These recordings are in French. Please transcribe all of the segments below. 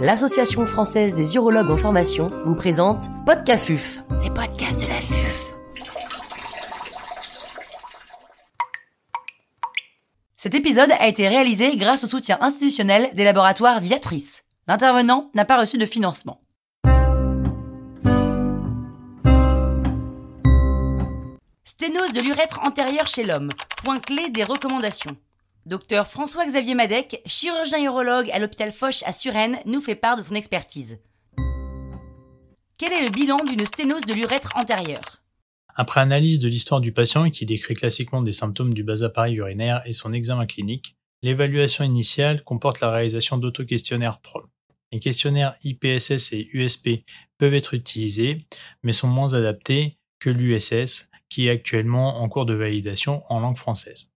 l'Association française des urologues en formation vous présente Podcafuf, les podcasts de la FUF. Cet épisode a été réalisé grâce au soutien institutionnel des laboratoires Viatrice. L'intervenant n'a pas reçu de financement. Sténose de l'urètre antérieur chez l'homme. Point clé des recommandations. Docteur François-Xavier Madec, chirurgien urologue à l'hôpital Foch à Suresnes, nous fait part de son expertise. Quel est le bilan d'une sténose de l'urètre antérieur? Après analyse de l'histoire du patient qui décrit classiquement des symptômes du bas appareil urinaire et son examen clinique, l'évaluation initiale comporte la réalisation d'auto-questionnaires PROM. Les questionnaires IPSS et USP peuvent être utilisés, mais sont moins adaptés que l'USS, qui est actuellement en cours de validation en langue française.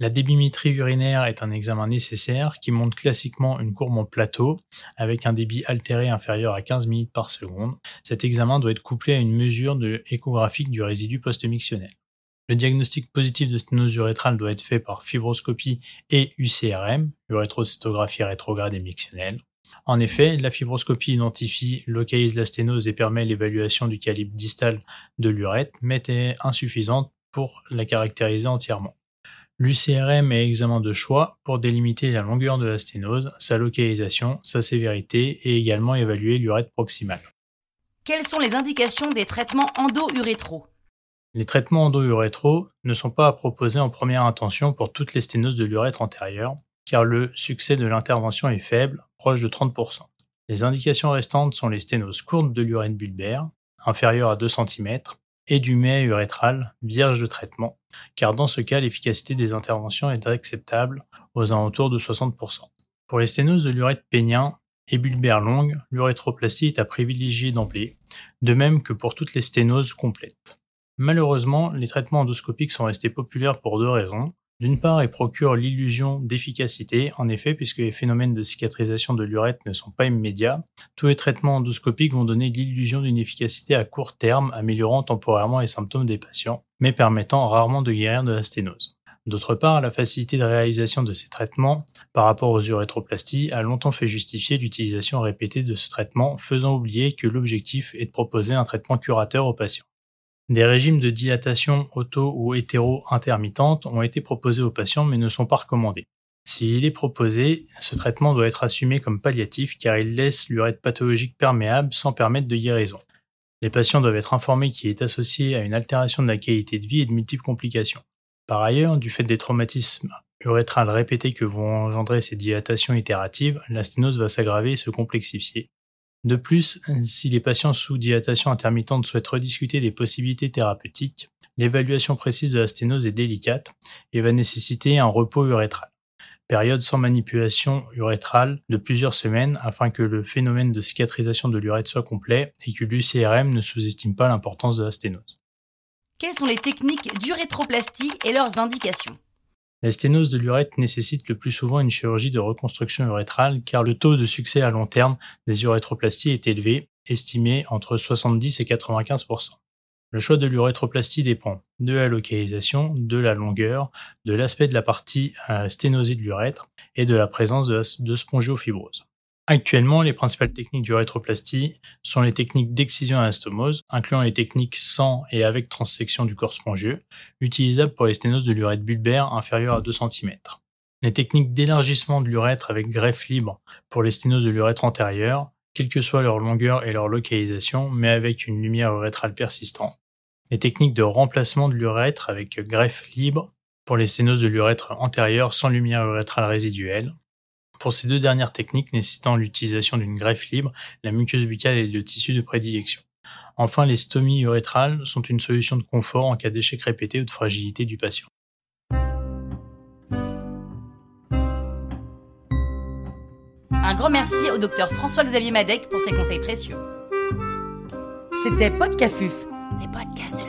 La débimétrie urinaire est un examen nécessaire qui montre classiquement une courbe en plateau avec un débit altéré inférieur à 15 minutes par seconde. Cet examen doit être couplé à une mesure de échographique du résidu post-mictionnel. Le diagnostic positif de sténose urétrale doit être fait par fibroscopie et UCRM, urétrocytographie rétrograde et mictionnelle. En effet, la fibroscopie identifie, localise la sténose et permet l'évaluation du calibre distal de l'urètre, mais est insuffisante pour la caractériser entièrement. L'UCRM est examen de choix pour délimiter la longueur de la sténose, sa localisation, sa sévérité et également évaluer l'urètre proximal. Quelles sont les indications des traitements endo-urétraux Les traitements endo-urétraux ne sont pas à proposer en première intention pour toutes les sténoses de l'urètre antérieur, car le succès de l'intervention est faible, proche de 30%. Les indications restantes sont les sténoses courtes de l'urètre bulbaire, inférieures à 2 cm, et du méa urétral, vierge de traitement, car dans ce cas, l'efficacité des interventions est acceptable aux alentours de 60%. Pour les sténoses de l'urètre pénien et bulbaire longue, l'urétroplastie est à privilégier d'emblée, de même que pour toutes les sténoses complètes. Malheureusement, les traitements endoscopiques sont restés populaires pour deux raisons. D'une part, ils procurent l'illusion d'efficacité, en effet, puisque les phénomènes de cicatrisation de l'urètre ne sont pas immédiats. Tous les traitements endoscopiques vont donner l'illusion d'une efficacité à court terme, améliorant temporairement les symptômes des patients, mais permettant rarement de guérir de la sténose. D'autre part, la facilité de réalisation de ces traitements par rapport aux urétroplasties a longtemps fait justifier l'utilisation répétée de ce traitement, faisant oublier que l'objectif est de proposer un traitement curateur aux patients. Des régimes de dilatation auto ou hétéro-intermittente ont été proposés aux patients mais ne sont pas recommandés. S'il est proposé, ce traitement doit être assumé comme palliatif car il laisse l'urètre pathologique perméable sans permettre de guérison. Les patients doivent être informés qu'il est associé à une altération de la qualité de vie et de multiples complications. Par ailleurs, du fait des traumatismes urétrales répétés que vont engendrer ces dilatations itératives, la sténose va s'aggraver et se complexifier, de plus, si les patients sous dilatation intermittente souhaitent rediscuter des possibilités thérapeutiques, l'évaluation précise de la sténose est délicate et va nécessiter un repos urétral. Période sans manipulation urétrale de plusieurs semaines afin que le phénomène de cicatrisation de l'urètre soit complet et que l'UCRM ne sous-estime pas l'importance de la sténose. Quelles sont les techniques d'urétroplastie et leurs indications? La sténose de l'urètre nécessite le plus souvent une chirurgie de reconstruction urétrale car le taux de succès à long terme des urétroplasties est élevé, estimé entre 70 et 95% Le choix de l'urétroplastie dépend de la localisation, de la longueur, de l'aspect de la partie euh, sténosée de l'urètre et de la présence de, de spongiofibrose. Actuellement, les principales techniques d'urétroplastie sont les techniques d'excision à stomose, incluant les techniques sans et avec transsection du corps spongieux, utilisables pour les sténoses de l'urètre bulbaire inférieure à 2 cm. Les techniques d'élargissement de l'urètre avec greffe libre pour les sténoses de l'urètre antérieure, quelle que soit leur longueur et leur localisation, mais avec une lumière urétrale persistante. Les techniques de remplacement de l'urètre avec greffe libre pour les sténoses de l'urètre antérieure sans lumière urétrale résiduelle, pour ces deux dernières techniques nécessitant l'utilisation d'une greffe libre, la muqueuse buccale est le tissu de prédilection. Enfin, les stomies urétrales sont une solution de confort en cas d'échec répété ou de fragilité du patient. Un grand merci au docteur François-Xavier Madec pour ses conseils précieux. C'était Podcafuf, les podcasts de.